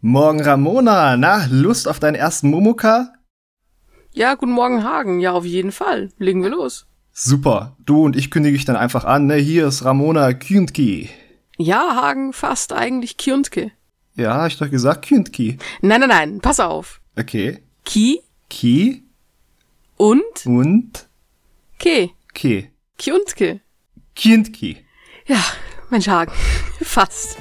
Morgen Ramona, na, Lust auf deinen ersten Momoka? Ja, guten Morgen Hagen, ja auf jeden Fall. Legen wir los. Super, du und ich kündige ich dann einfach an, ne, hier ist Ramona Küntki. Ja, Hagen, fast eigentlich Kjuntke. Ja, hab ich doch gesagt Küntki. Nein, nein, nein, pass auf. Okay. Ki Ki und und Ke. Ke. Kjuntke. Küntki. Ja, Mensch Hagen, fast.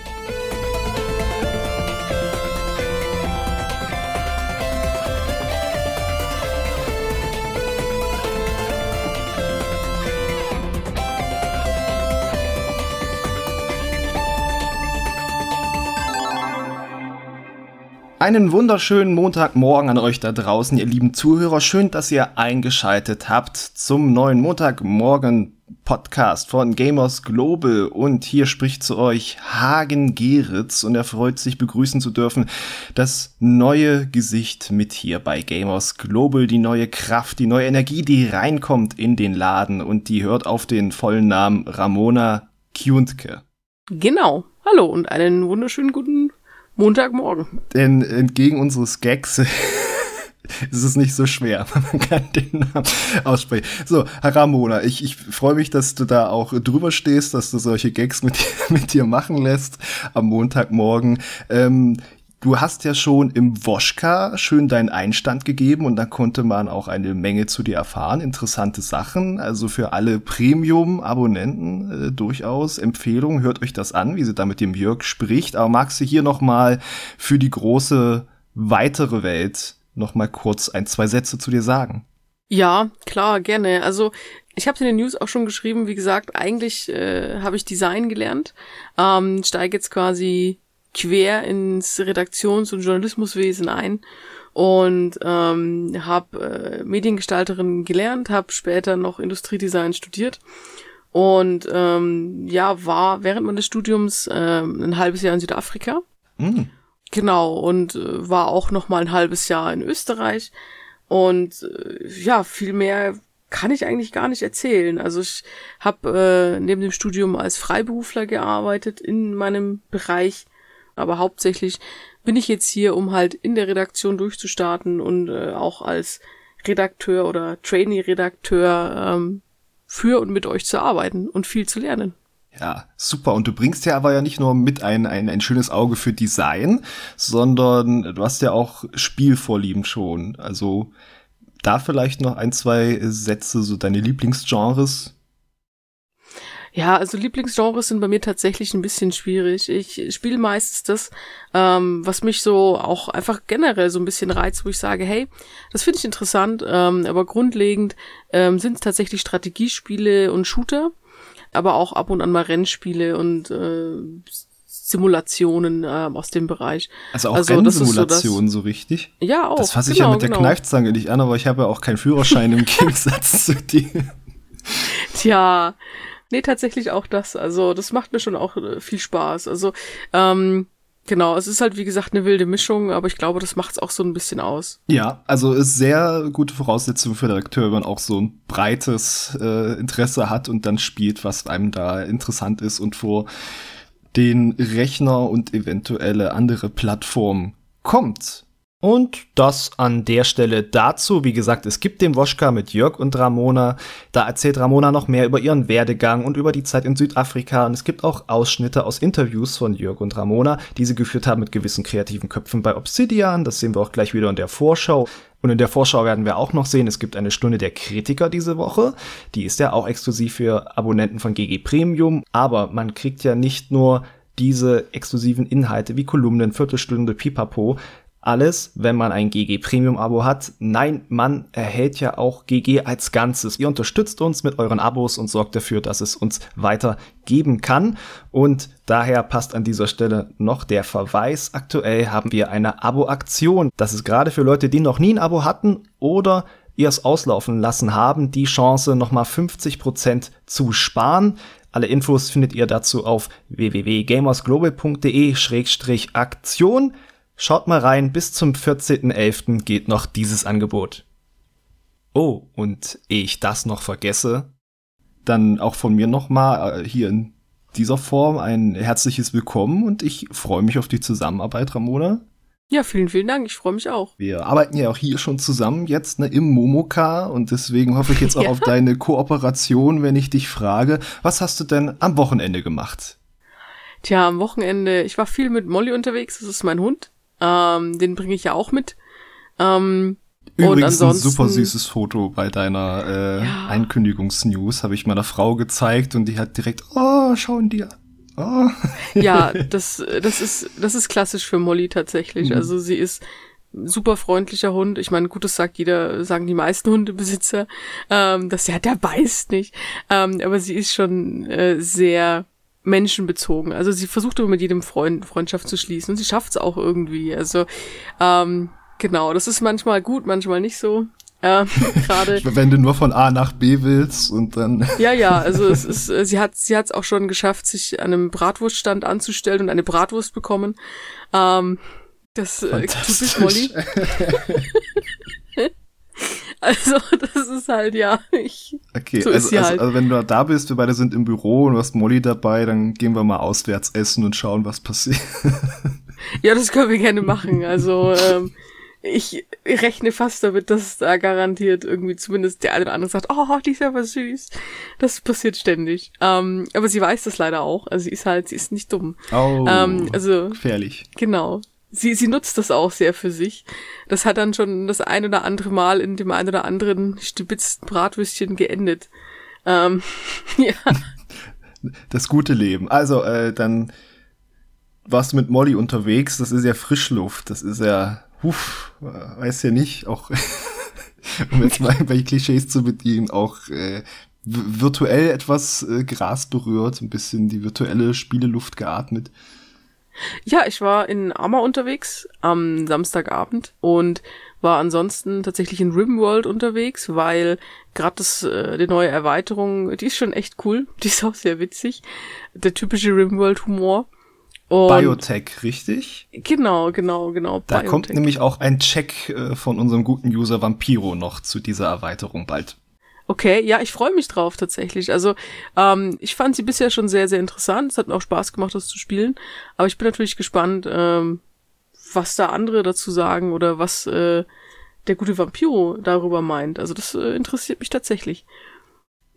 Einen wunderschönen Montagmorgen an euch da draußen, ihr lieben Zuhörer. Schön, dass ihr eingeschaltet habt zum neuen Montagmorgen Podcast von Gamers Global. Und hier spricht zu euch Hagen Geritz und er freut sich begrüßen zu dürfen das neue Gesicht mit hier bei Gamers Global, die neue Kraft, die neue Energie, die reinkommt in den Laden und die hört auf den vollen Namen Ramona Kjuntke. Genau. Hallo und einen wunderschönen guten Montagmorgen. Denn entgegen unseres Gags ist es nicht so schwer. Man kann den Namen aussprechen. So, Ramona, ich, ich freue mich, dass du da auch drüber stehst, dass du solche Gags mit, mit dir machen lässt am Montagmorgen. Ähm, Du hast ja schon im Woschka schön deinen Einstand gegeben und da konnte man auch eine Menge zu dir erfahren. Interessante Sachen. Also für alle Premium-Abonnenten äh, durchaus Empfehlung. Hört euch das an, wie sie da mit dem Jörg spricht. Aber magst du hier nochmal für die große weitere Welt nochmal kurz ein, zwei Sätze zu dir sagen? Ja, klar, gerne. Also ich habe in den News auch schon geschrieben, wie gesagt, eigentlich äh, habe ich Design gelernt, ähm, steige jetzt quasi quer ins Redaktions- und Journalismuswesen ein und ähm, habe äh, Mediengestalterin gelernt, habe später noch Industriedesign studiert und ähm, ja war während meines Studiums äh, ein halbes Jahr in Südafrika. Mhm. Genau und äh, war auch noch mal ein halbes Jahr in Österreich und äh, ja viel mehr kann ich eigentlich gar nicht erzählen. Also ich habe äh, neben dem Studium als Freiberufler gearbeitet in meinem Bereich aber hauptsächlich bin ich jetzt hier, um halt in der Redaktion durchzustarten und äh, auch als Redakteur oder Trainee-Redakteur ähm, für und mit euch zu arbeiten und viel zu lernen. Ja, super. Und du bringst ja aber ja nicht nur mit ein, ein, ein schönes Auge für Design, sondern du hast ja auch Spielvorlieben schon. Also da vielleicht noch ein, zwei Sätze, so deine Lieblingsgenres, ja, also Lieblingsgenres sind bei mir tatsächlich ein bisschen schwierig. Ich spiele meistens das, ähm, was mich so auch einfach generell so ein bisschen reizt, wo ich sage, hey, das finde ich interessant, ähm, aber grundlegend ähm, sind es tatsächlich Strategiespiele und Shooter, aber auch ab und an mal Rennspiele und äh, Simulationen äh, aus dem Bereich. Also auch also, Rennsimulationen so, so, richtig? Ja, auch. Das fasse ich genau, ja mit der genau. Kneifzange nicht an, aber ich habe ja auch keinen Führerschein im Gegensatz zu dir. Tja, Nee, tatsächlich auch das. Also, das macht mir schon auch äh, viel Spaß. Also, ähm, Genau, es ist halt wie gesagt eine wilde Mischung, aber ich glaube, das macht es auch so ein bisschen aus. Ja, also ist sehr gute Voraussetzung für den Akteur, wenn man auch so ein breites äh, Interesse hat und dann spielt, was einem da interessant ist und vor den Rechner und eventuelle andere Plattformen kommt. Und das an der Stelle dazu. Wie gesagt, es gibt den Woschka mit Jörg und Ramona. Da erzählt Ramona noch mehr über ihren Werdegang und über die Zeit in Südafrika. Und es gibt auch Ausschnitte aus Interviews von Jörg und Ramona, die sie geführt haben mit gewissen kreativen Köpfen bei Obsidian. Das sehen wir auch gleich wieder in der Vorschau. Und in der Vorschau werden wir auch noch sehen, es gibt eine Stunde der Kritiker diese Woche. Die ist ja auch exklusiv für Abonnenten von GG Premium. Aber man kriegt ja nicht nur diese exklusiven Inhalte wie Kolumnen, Viertelstunde, Pipapo, alles, wenn man ein GG Premium Abo hat. Nein, man erhält ja auch GG als Ganzes. Ihr unterstützt uns mit euren Abos und sorgt dafür, dass es uns weiter geben kann. Und daher passt an dieser Stelle noch der Verweis. Aktuell haben wir eine Abo-Aktion. Das ist gerade für Leute, die noch nie ein Abo hatten oder ihr es auslaufen lassen haben, die Chance nochmal 50% zu sparen. Alle Infos findet ihr dazu auf www.gamersglobal.de-aktion. Schaut mal rein, bis zum 14.11. geht noch dieses Angebot. Oh, und ehe ich das noch vergesse, dann auch von mir nochmal äh, hier in dieser Form ein herzliches Willkommen und ich freue mich auf die Zusammenarbeit, Ramona. Ja, vielen, vielen Dank. Ich freue mich auch. Wir arbeiten ja auch hier schon zusammen jetzt ne, im Momoka und deswegen hoffe ich jetzt auch ja. auf deine Kooperation, wenn ich dich frage, was hast du denn am Wochenende gemacht? Tja, am Wochenende, ich war viel mit Molly unterwegs, das ist mein Hund. Ähm, den bringe ich ja auch mit. Ähm, Übrigens ein super süßes Foto bei deiner äh, ja. Einkündigungsnews, habe ich meiner Frau gezeigt und die hat direkt, oh, schauen dir Oh. Ja, das, das ist, das ist klassisch für Molly tatsächlich. Mhm. Also sie ist super freundlicher Hund. Ich meine, gut, das sagt jeder, sagen die meisten Hundebesitzer, ähm, dass ja, der beißt nicht. Ähm, aber sie ist schon äh, sehr menschenbezogen. Also sie versucht immer mit jedem Freund Freundschaft zu schließen und sie schafft es auch irgendwie. Also ähm, genau, das ist manchmal gut, manchmal nicht so. Ähm, gerade. Wenn du nur von A nach B willst und dann. Ja, ja, also es ist, äh, sie hat, sie hat es auch schon geschafft, sich an einem Bratwurststand anzustellen und eine Bratwurst bekommen. Ähm, das äh, typisch Molly. also, das ist halt, ja, ich. Okay, so also, also, halt. also, wenn du da bist, wir beide sind im Büro und du hast Molly dabei, dann gehen wir mal auswärts essen und schauen, was passiert. ja, das können wir gerne machen. Also, ähm, ich rechne fast damit, dass da garantiert irgendwie zumindest der eine oder andere sagt, oh, die ist aber süß. Das passiert ständig. Ähm, aber sie weiß das leider auch. Also sie ist halt, sie ist nicht dumm. Oh, ähm, also, gefährlich. Genau. Sie, sie nutzt das auch sehr für sich. Das hat dann schon das ein oder andere Mal in dem ein oder anderen stibitzten Bratwürstchen geendet. Ähm, ja. Das gute Leben. Also, äh, dann warst du mit Molly unterwegs. Das ist ja Frischluft. Das ist ja Huf, weiß ja nicht, auch um jetzt mal bei Klischees zu bedienen, auch äh, virtuell etwas äh, Gras berührt, ein bisschen die virtuelle Spieleluft geatmet. Ja, ich war in Amma unterwegs am Samstagabend und war ansonsten tatsächlich in Rimworld unterwegs, weil gerade das äh, die neue Erweiterung, die ist schon echt cool, die ist auch sehr witzig, der typische Rimworld Humor und Biotech, richtig? Genau, genau, genau. Da Biotech. kommt nämlich auch ein Check äh, von unserem guten User Vampiro noch zu dieser Erweiterung bald. Okay, ja, ich freue mich drauf tatsächlich. Also ähm, ich fand sie bisher schon sehr, sehr interessant. Es hat mir auch Spaß gemacht, das zu spielen. Aber ich bin natürlich gespannt, ähm, was da andere dazu sagen oder was äh, der gute Vampiro darüber meint. Also das äh, interessiert mich tatsächlich.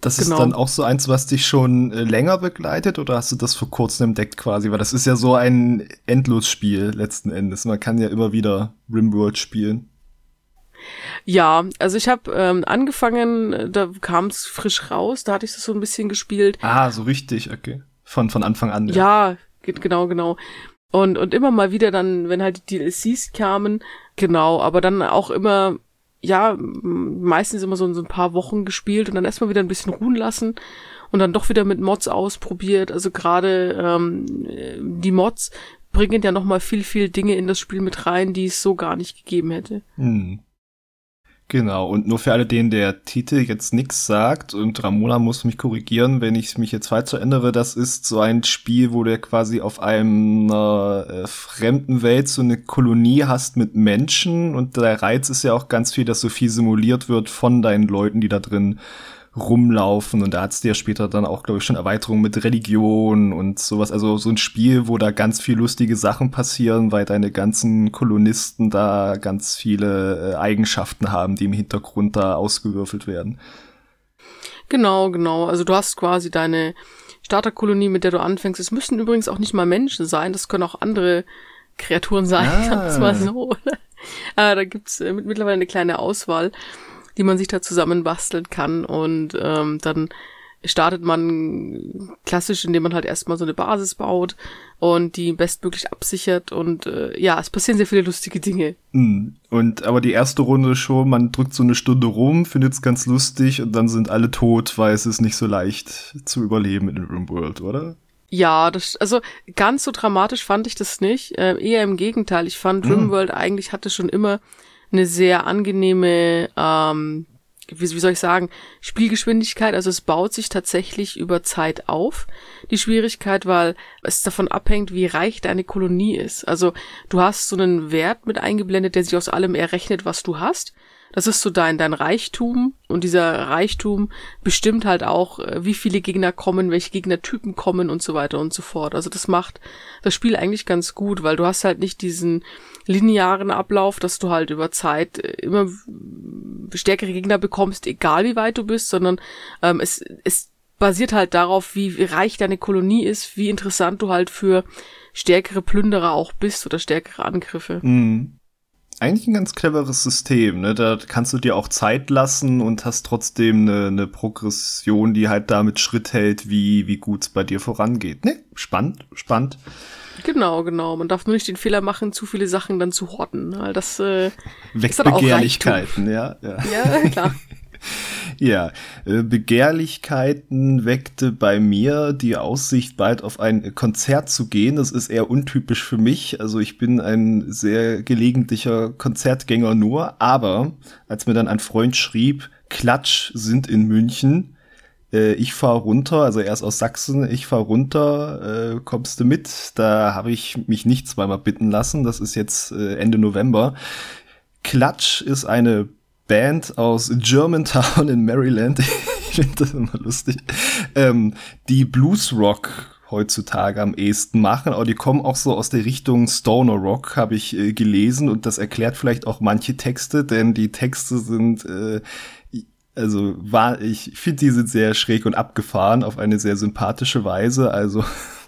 Das genau. ist dann auch so eins, was dich schon äh, länger begleitet oder hast du das vor kurzem entdeckt quasi? Weil das ist ja so ein Endlosspiel letzten Endes. Man kann ja immer wieder Rimworld spielen. Ja, also ich habe ähm, angefangen, da kam es frisch raus, da hatte ich das so ein bisschen gespielt. Ah, so richtig, okay. Von, von Anfang an. Ja, ja genau, genau. Und, und immer mal wieder dann, wenn halt die DLCs kamen, genau, aber dann auch immer ja, meistens immer so, so ein paar Wochen gespielt und dann erstmal wieder ein bisschen ruhen lassen und dann doch wieder mit Mods ausprobiert. Also gerade ähm, die Mods bringen ja nochmal viel, viel Dinge in das Spiel mit rein, die es so gar nicht gegeben hätte. Hm. Genau, und nur für alle, denen der Titel jetzt nichts sagt, und Ramona muss mich korrigieren, wenn ich mich jetzt falsch erinnere, das ist so ein Spiel, wo du quasi auf einer äh, fremden Welt so eine Kolonie hast mit Menschen und der Reiz ist ja auch ganz viel, dass so viel simuliert wird von deinen Leuten, die da drin rumlaufen und da hat's dir später dann auch, glaube ich, schon Erweiterungen mit Religion und sowas. Also so ein Spiel, wo da ganz viel lustige Sachen passieren, weil deine ganzen Kolonisten da ganz viele äh, Eigenschaften haben, die im Hintergrund da ausgewürfelt werden. Genau, genau. Also du hast quasi deine Starterkolonie, mit der du anfängst. Es müssen übrigens auch nicht mal Menschen sein, das können auch andere Kreaturen sein, ah. sag's mal so. äh, da gibt's äh, mittlerweile eine kleine Auswahl die man sich da zusammenbasteln kann. Und ähm, dann startet man klassisch, indem man halt erstmal so eine Basis baut und die bestmöglich absichert und äh, ja, es passieren sehr viele lustige Dinge. Hm. Und aber die erste Runde schon, man drückt so eine Stunde rum, findet es ganz lustig und dann sind alle tot, weil es ist nicht so leicht zu überleben in Rimworld, oder? Ja, das, also ganz so dramatisch fand ich das nicht. Äh, eher im Gegenteil. Ich fand hm. Rimworld eigentlich hatte schon immer eine sehr angenehme ähm, wie, wie soll ich sagen, Spielgeschwindigkeit, also es baut sich tatsächlich über Zeit auf, die Schwierigkeit, weil es davon abhängt, wie reich deine Kolonie ist. Also du hast so einen Wert mit eingeblendet, der sich aus allem errechnet, was du hast. Das ist so dein, dein Reichtum und dieser Reichtum bestimmt halt auch, äh, wie viele Gegner kommen, welche Gegnertypen kommen und so weiter und so fort. Also das macht das Spiel eigentlich ganz gut, weil du hast halt nicht diesen linearen Ablauf, dass du halt über Zeit äh, immer stärkere Gegner bekommst, egal wie weit du bist, sondern ähm, es, es basiert halt darauf, wie reich deine Kolonie ist, wie interessant du halt für stärkere Plünderer auch bist oder stärkere Angriffe. Mhm eigentlich ein ganz cleveres System. Ne? Da kannst du dir auch Zeit lassen und hast trotzdem eine, eine Progression, die halt damit Schritt hält, wie, wie gut es bei dir vorangeht. Ne? Spannend, spannend. Genau, genau. Man darf nur nicht den Fehler machen, zu viele Sachen dann zu horten. Weil das äh, Weckt Begehrlichkeiten, ja, ja. Ja, klar. Ja, äh, Begehrlichkeiten weckte bei mir die Aussicht, bald auf ein Konzert zu gehen. Das ist eher untypisch für mich. Also ich bin ein sehr gelegentlicher Konzertgänger nur. Aber als mir dann ein Freund schrieb, Klatsch sind in München, äh, ich fahr runter, also er ist aus Sachsen, ich fahr runter, äh, kommst du mit? Da habe ich mich nicht zweimal bitten lassen. Das ist jetzt Ende November. Klatsch ist eine Band aus Germantown in Maryland, ich finde das immer lustig, ähm, die Bluesrock heutzutage am ehesten machen, aber die kommen auch so aus der Richtung Stoner Rock, habe ich äh, gelesen und das erklärt vielleicht auch manche Texte, denn die Texte sind äh, also war ich finde die sind sehr schräg und abgefahren auf eine sehr sympathische Weise, also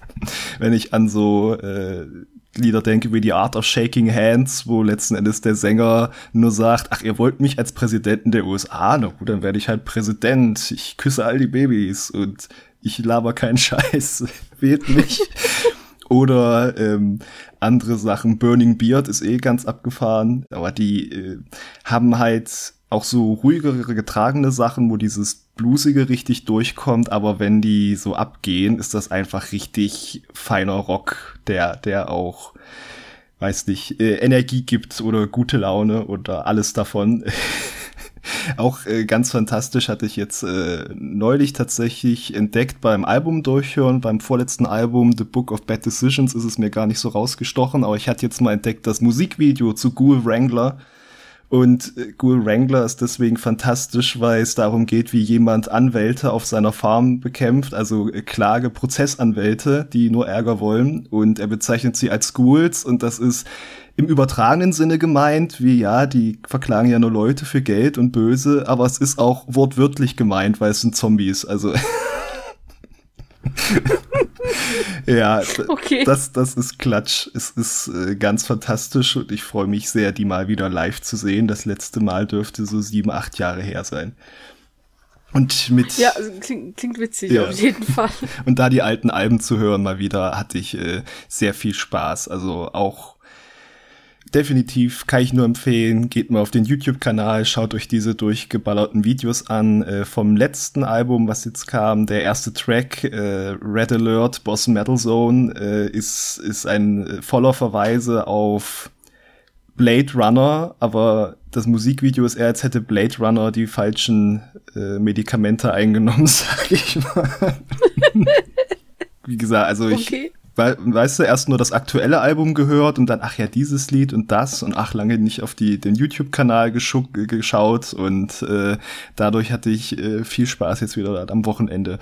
wenn ich an so äh, Lieder denke wie die Art of Shaking Hands, wo letzten Endes der Sänger nur sagt, ach, ihr wollt mich als Präsidenten der USA? Na gut, dann werde ich halt Präsident. Ich küsse all die Babys und ich laber keinen Scheiß. Wählt mich. Oder ähm, andere Sachen. Burning Beard ist eh ganz abgefahren. Aber die äh, haben halt auch so ruhigere getragene Sachen, wo dieses Bluesige richtig durchkommt, aber wenn die so abgehen, ist das einfach richtig feiner Rock, der, der auch, weiß nicht, äh, Energie gibt oder gute Laune oder alles davon. auch äh, ganz fantastisch hatte ich jetzt äh, neulich tatsächlich entdeckt beim Album durchhören, beim vorletzten Album The Book of Bad Decisions ist es mir gar nicht so rausgestochen, aber ich hatte jetzt mal entdeckt das Musikvideo zu Ghoul Wrangler und äh, Ghoul Wrangler ist deswegen fantastisch, weil es darum geht, wie jemand Anwälte auf seiner Farm bekämpft, also äh, Klage, Prozessanwälte, die nur Ärger wollen. Und er bezeichnet sie als Ghouls und das ist im übertragenen Sinne gemeint, wie ja, die verklagen ja nur Leute für Geld und böse, aber es ist auch wortwörtlich gemeint, weil es sind Zombies. Also ja, okay. das, das ist Klatsch. Es ist äh, ganz fantastisch und ich freue mich sehr, die mal wieder live zu sehen. Das letzte Mal dürfte so sieben, acht Jahre her sein. Und mit. Ja, also klingt, klingt witzig, ja. auf jeden Fall. Und da die alten Alben zu hören mal wieder, hatte ich äh, sehr viel Spaß. Also auch definitiv kann ich nur empfehlen, geht mal auf den YouTube-Kanal, schaut euch diese durchgeballerten Videos an. Äh, vom letzten Album, was jetzt kam, der erste Track, äh, Red Alert, Boss Metal Zone, äh, ist, ist ein äh, voller Verweise auf Blade Runner, aber das Musikvideo ist eher, als hätte Blade Runner die falschen äh, Medikamente eingenommen, sag ich mal. Wie gesagt, also okay. Ich weißt du, erst nur das aktuelle Album gehört und dann, ach ja, dieses Lied und das und ach, lange nicht auf die, den YouTube-Kanal geschaut und äh, dadurch hatte ich äh, viel Spaß jetzt wieder am Wochenende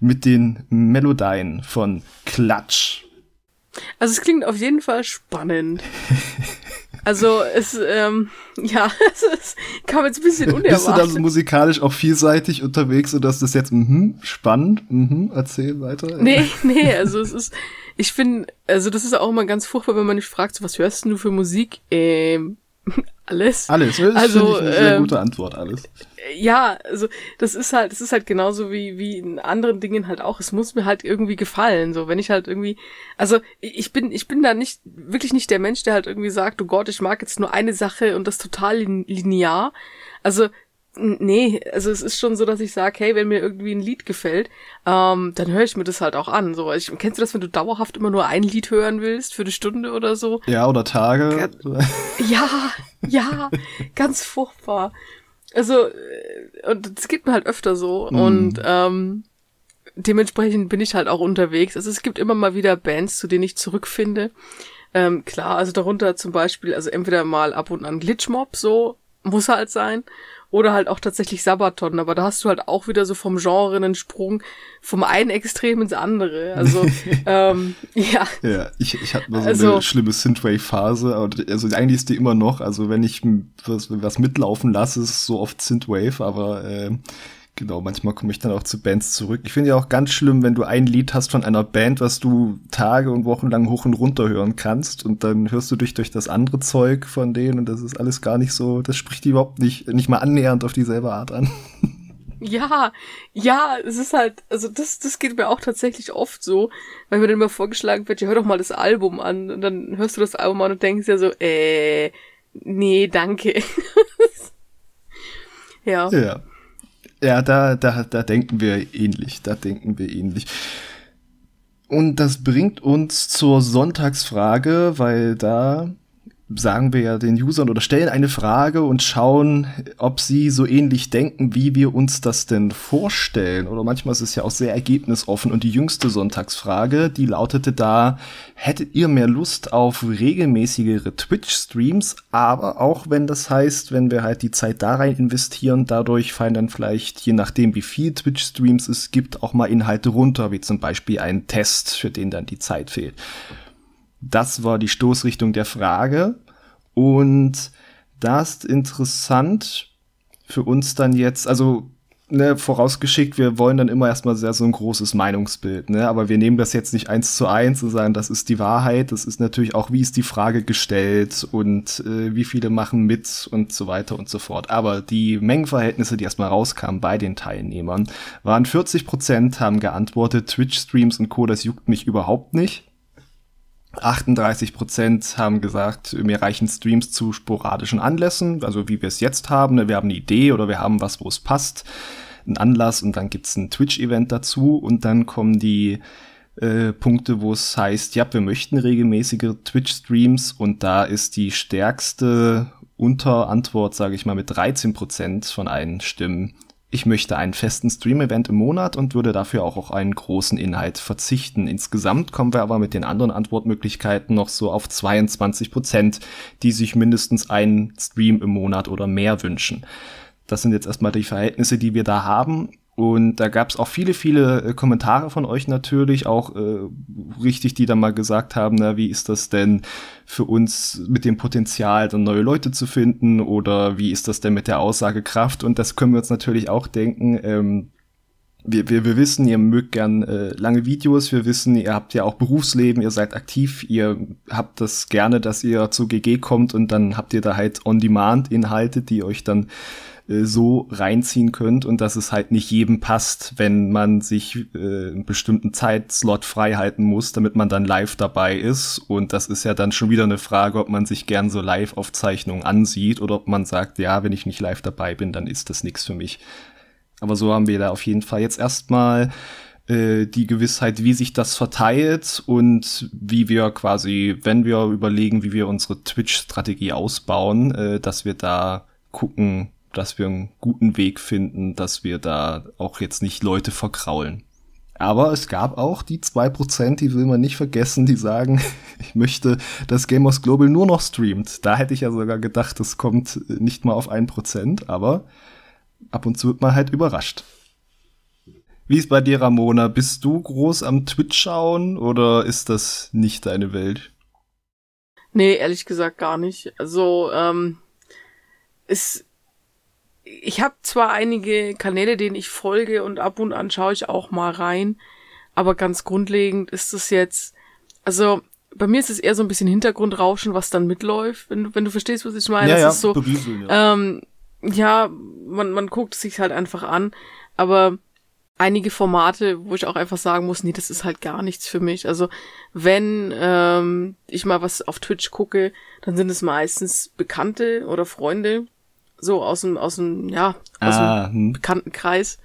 mit den Melodien von Klatsch. Also es klingt auf jeden Fall spannend. Also es, ähm, ja, es, kam jetzt ein bisschen unerwartet. Bist du dann musikalisch auch vielseitig unterwegs und dass das jetzt, mhm, spannend, mhm, erzähl weiter. Nee, nee, also es ist, ich finde, also das ist auch immer ganz furchtbar, wenn man nicht fragt, so, was hörst du für Musik? Ähm, alles. Alles, das also, eine sehr ähm, gute Antwort, alles. Ja, also das ist halt, das ist halt genauso wie, wie in anderen Dingen halt auch. Es muss mir halt irgendwie gefallen. So, wenn ich halt irgendwie, also ich bin, ich bin da nicht, wirklich nicht der Mensch, der halt irgendwie sagt, oh Gott, ich mag jetzt nur eine Sache und das total linear. Also Nee, also es ist schon so, dass ich sage, hey, wenn mir irgendwie ein Lied gefällt, ähm, dann höre ich mir das halt auch an. So, ich, kennst du das, wenn du dauerhaft immer nur ein Lied hören willst für eine Stunde oder so? Ja, oder Tage. Ja, ja, ganz furchtbar. Also, äh, und es geht mir halt öfter so. Mm. Und ähm, dementsprechend bin ich halt auch unterwegs. Also es gibt immer mal wieder Bands, zu denen ich zurückfinde. Ähm, klar, also darunter zum Beispiel, also entweder mal ab und an Glitchmob, so muss halt sein. Oder halt auch tatsächlich Sabaton, aber da hast du halt auch wieder so vom Genre einen Sprung vom einen Extrem ins andere. Also, ähm, ja. Ja, ich, ich hatte mal so also, eine schlimme Synthwave-Phase, also eigentlich ist die immer noch, also wenn ich was, was mitlaufen lasse, ist so oft Synthwave, aber äh, Genau, manchmal komme ich dann auch zu Bands zurück. Ich finde ja auch ganz schlimm, wenn du ein Lied hast von einer Band, was du Tage und Wochen lang hoch und runter hören kannst und dann hörst du dich durch das andere Zeug von denen und das ist alles gar nicht so, das spricht die überhaupt nicht, nicht mal annähernd auf dieselbe Art an. Ja, ja, es ist halt, also das, das geht mir auch tatsächlich oft so, weil mir dann immer vorgeschlagen wird, ja, hör doch mal das Album an und dann hörst du das Album an und denkst ja so, äh, nee, danke. ja. Ja. Ja, da, da, da denken wir ähnlich. Da denken wir ähnlich. Und das bringt uns zur Sonntagsfrage, weil da sagen wir ja den Usern oder stellen eine Frage und schauen, ob sie so ähnlich denken, wie wir uns das denn vorstellen. Oder manchmal ist es ja auch sehr ergebnisoffen. Und die jüngste Sonntagsfrage, die lautete da, hättet ihr mehr Lust auf regelmäßigere Twitch-Streams? Aber auch wenn das heißt, wenn wir halt die Zeit da rein investieren, dadurch fallen dann vielleicht, je nachdem wie viel Twitch-Streams es gibt, auch mal Inhalte runter, wie zum Beispiel ein Test, für den dann die Zeit fehlt. Das war die Stoßrichtung der Frage. Und da ist interessant für uns dann jetzt, also ne, vorausgeschickt, wir wollen dann immer erstmal sehr so ein großes Meinungsbild, ne? Aber wir nehmen das jetzt nicht eins zu eins und sagen, das ist die Wahrheit. Das ist natürlich auch, wie ist die Frage gestellt und äh, wie viele machen mit und so weiter und so fort. Aber die Mengenverhältnisse, die erstmal rauskamen bei den Teilnehmern, waren 40 Prozent haben geantwortet, Twitch-Streams und Co., das juckt mich überhaupt nicht. 38 Prozent haben gesagt, mir reichen Streams zu sporadischen Anlässen, also wie wir es jetzt haben. Ne? Wir haben eine Idee oder wir haben was, wo es passt, ein Anlass und dann gibt's ein Twitch-Event dazu und dann kommen die äh, Punkte, wo es heißt, ja, wir möchten regelmäßige Twitch-Streams und da ist die stärkste Unterantwort, sage ich mal, mit 13 Prozent von allen Stimmen ich möchte einen festen Stream-Event im Monat und würde dafür auch auf einen großen Inhalt verzichten. Insgesamt kommen wir aber mit den anderen Antwortmöglichkeiten noch so auf 22 Prozent, die sich mindestens einen Stream im Monat oder mehr wünschen. Das sind jetzt erstmal die Verhältnisse, die wir da haben. Und da gab es auch viele, viele äh, Kommentare von euch natürlich, auch äh, richtig, die dann mal gesagt haben, na, wie ist das denn für uns mit dem Potenzial, dann neue Leute zu finden oder wie ist das denn mit der Aussagekraft? Und das können wir uns natürlich auch denken. Ähm, wir, wir, wir wissen, ihr mögt gern äh, lange Videos, wir wissen, ihr habt ja auch Berufsleben, ihr seid aktiv, ihr habt das gerne, dass ihr zu GG kommt und dann habt ihr da halt On-Demand-Inhalte, die euch dann äh, so reinziehen könnt und dass es halt nicht jedem passt, wenn man sich äh, einen bestimmten Zeitslot frei halten muss, damit man dann live dabei ist. Und das ist ja dann schon wieder eine Frage, ob man sich gern so Live-Aufzeichnungen ansieht oder ob man sagt, ja, wenn ich nicht live dabei bin, dann ist das nichts für mich. Aber so haben wir da auf jeden Fall jetzt erstmal äh, die Gewissheit, wie sich das verteilt und wie wir quasi, wenn wir überlegen, wie wir unsere Twitch-Strategie ausbauen, äh, dass wir da gucken, dass wir einen guten Weg finden, dass wir da auch jetzt nicht Leute verkraulen. Aber es gab auch die zwei Prozent, die will man nicht vergessen, die sagen, ich möchte, dass Gamers Global nur noch streamt. Da hätte ich ja sogar gedacht, das kommt nicht mal auf ein Prozent, aber ab und zu wird man halt überrascht. Wie ist bei dir, Ramona? Bist du groß am Twitch schauen oder ist das nicht deine Welt? Nee, ehrlich gesagt gar nicht. Also, ähm, es ich habe zwar einige Kanäle, denen ich folge und ab und an schaue ich auch mal rein, aber ganz grundlegend ist es jetzt, also bei mir ist es eher so ein bisschen Hintergrundrauschen, was dann mitläuft, wenn du, wenn du verstehst, was ich meine. Ja, das ja, ist so, ja. Ähm, ja, man, man guckt es sich halt einfach an, aber einige Formate, wo ich auch einfach sagen muss, nee, das ist halt gar nichts für mich. Also wenn ähm, ich mal was auf Twitch gucke, dann sind es meistens Bekannte oder Freunde, so aus dem, aus dem, ja, aus ah, dem hm. Bekanntenkreis.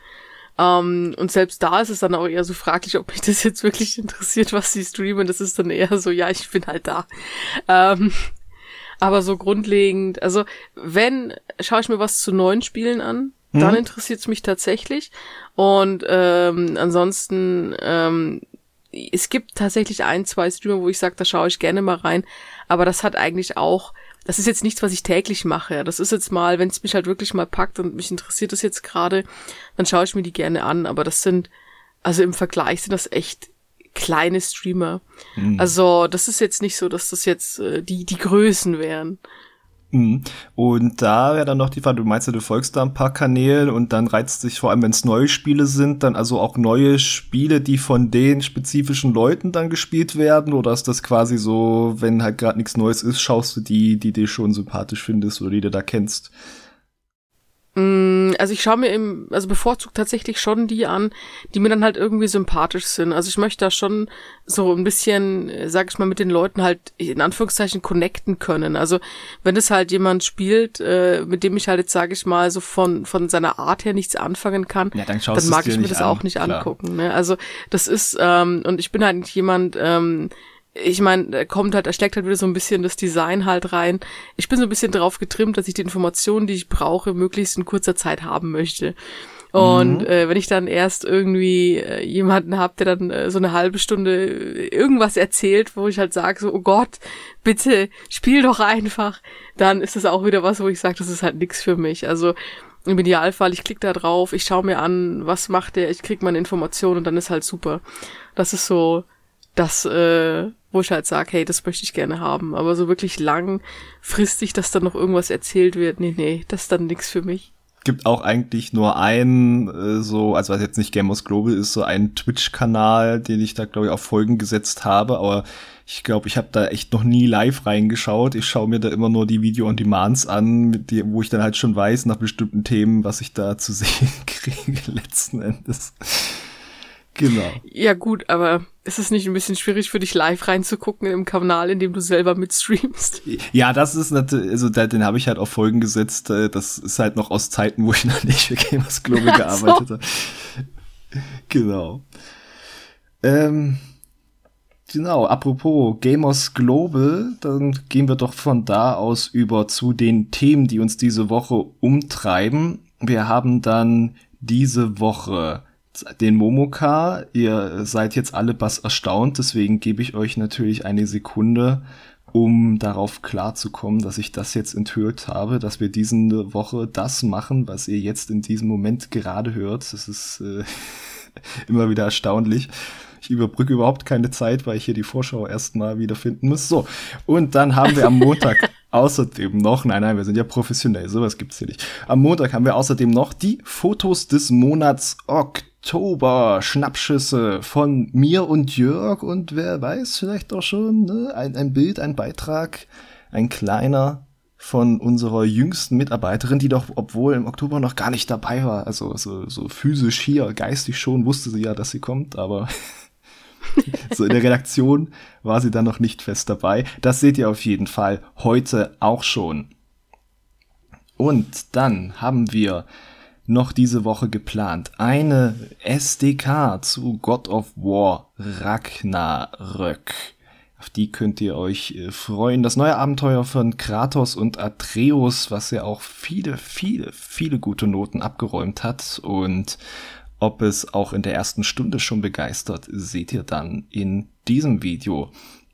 Um, ähm, und selbst da ist es dann auch eher so fraglich, ob mich das jetzt wirklich interessiert, was sie streamen. Das ist dann eher so, ja, ich bin halt da. Um, ähm, Aber so grundlegend, also wenn, schaue ich mir was zu neuen Spielen an, dann mhm. interessiert es mich tatsächlich. Und ähm, ansonsten, ähm, es gibt tatsächlich ein, zwei Streamer, wo ich sage, da schaue ich gerne mal rein. Aber das hat eigentlich auch, das ist jetzt nichts, was ich täglich mache. Das ist jetzt mal, wenn es mich halt wirklich mal packt und mich interessiert das jetzt gerade, dann schaue ich mir die gerne an. Aber das sind, also im Vergleich sind das echt kleine Streamer. Mhm. Also das ist jetzt nicht so, dass das jetzt äh, die, die Größen wären. Mhm. Und da wäre dann noch die Frage, du meinst ja, du folgst da ein paar Kanälen und dann reizt sich vor allem, wenn es neue Spiele sind, dann also auch neue Spiele, die von den spezifischen Leuten dann gespielt werden? Oder ist das quasi so, wenn halt gerade nichts Neues ist, schaust du die, die du schon sympathisch findest oder die du da kennst? Mm, also ich schaue mir im, also bevorzugt tatsächlich schon die an, die mir dann halt irgendwie sympathisch sind. Also ich möchte da schon so ein bisschen, äh, sag ich mal, mit den Leuten halt in Anführungszeichen connecten können. Also wenn es halt jemand spielt, äh, mit dem ich halt jetzt, sage ich mal, so von, von seiner Art her nichts anfangen kann, ja, dann, dann mag ich mir das an. auch nicht Klar. angucken. Ne? Also das ist, ähm, und ich bin halt nicht jemand, ähm, ich meine, kommt halt, er steckt halt wieder so ein bisschen das Design halt rein. Ich bin so ein bisschen drauf getrimmt, dass ich die Informationen, die ich brauche, möglichst in kurzer Zeit haben möchte. Und mhm. äh, wenn ich dann erst irgendwie äh, jemanden habe, der dann äh, so eine halbe Stunde irgendwas erzählt, wo ich halt sage, so, oh Gott, bitte, spiel doch einfach, dann ist das auch wieder was, wo ich sage, das ist halt nix für mich. Also im Idealfall, ich klicke da drauf, ich schaue mir an, was macht der, ich krieg meine Informationen und dann ist halt super. Das ist so das, äh, wo ich halt sage, hey, das möchte ich gerne haben. Aber so wirklich langfristig, dass dann noch irgendwas erzählt wird, nee, nee, das ist dann nichts für mich. Gibt auch eigentlich nur einen, äh, so, also was jetzt nicht Gamers Global ist, so einen Twitch-Kanal, den ich da, glaube ich, auf Folgen gesetzt habe, aber ich glaube, ich habe da echt noch nie live reingeschaut. Ich schaue mir da immer nur die Video-on-Demands an, die, wo ich dann halt schon weiß, nach bestimmten Themen, was ich da zu sehen kriege, letzten Endes. Genau. Ja gut, aber ist es nicht ein bisschen schwierig für dich live reinzugucken im Kanal, in dem du selber mitstreamst? Ja, das ist natürlich, also den habe ich halt auf Folgen gesetzt. Äh, das ist halt noch aus Zeiten, wo ich noch nicht für Gamers Global gearbeitet habe. Genau. Ähm, genau, apropos Gamers Global, dann gehen wir doch von da aus über zu den Themen, die uns diese Woche umtreiben. Wir haben dann diese Woche den Momoka. Ihr seid jetzt alle bass erstaunt, deswegen gebe ich euch natürlich eine Sekunde, um darauf klarzukommen, dass ich das jetzt enthüllt habe, dass wir diese Woche das machen, was ihr jetzt in diesem Moment gerade hört. Das ist äh, immer wieder erstaunlich. Ich überbrücke überhaupt keine Zeit, weil ich hier die Vorschau erstmal wieder finden muss. So, und dann haben wir am Montag außerdem noch, nein, nein, wir sind ja professionell, sowas gibt's hier nicht. Am Montag haben wir außerdem noch die Fotos des Monats Oktober. Oktober Schnappschüsse von mir und Jörg und wer weiß, vielleicht auch schon ne? ein, ein Bild, ein Beitrag, ein kleiner von unserer jüngsten Mitarbeiterin, die doch, obwohl im Oktober noch gar nicht dabei war, also so, so physisch hier, geistig schon, wusste sie ja, dass sie kommt, aber so in der Redaktion war sie dann noch nicht fest dabei. Das seht ihr auf jeden Fall heute auch schon. Und dann haben wir noch diese Woche geplant. Eine SDK zu God of War Ragnarök. Auf die könnt ihr euch äh, freuen. Das neue Abenteuer von Kratos und Atreus, was ja auch viele, viele, viele gute Noten abgeräumt hat. Und ob es auch in der ersten Stunde schon begeistert, seht ihr dann in diesem Video.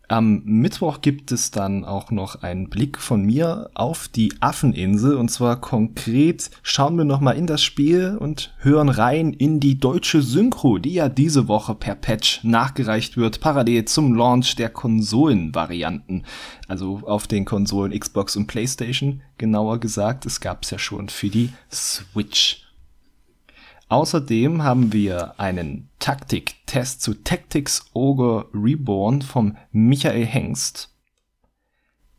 Am Mittwoch gibt es dann auch noch einen Blick von mir auf die Affeninsel und zwar konkret schauen wir nochmal in das Spiel und hören rein in die deutsche Synchro, die ja diese Woche per Patch nachgereicht wird, parallel zum Launch der Konsolenvarianten. Also auf den Konsolen Xbox und PlayStation, genauer gesagt, es gab es ja schon für die Switch. Außerdem haben wir einen Taktik-Test zu Tactics Ogre Reborn vom Michael Hengst.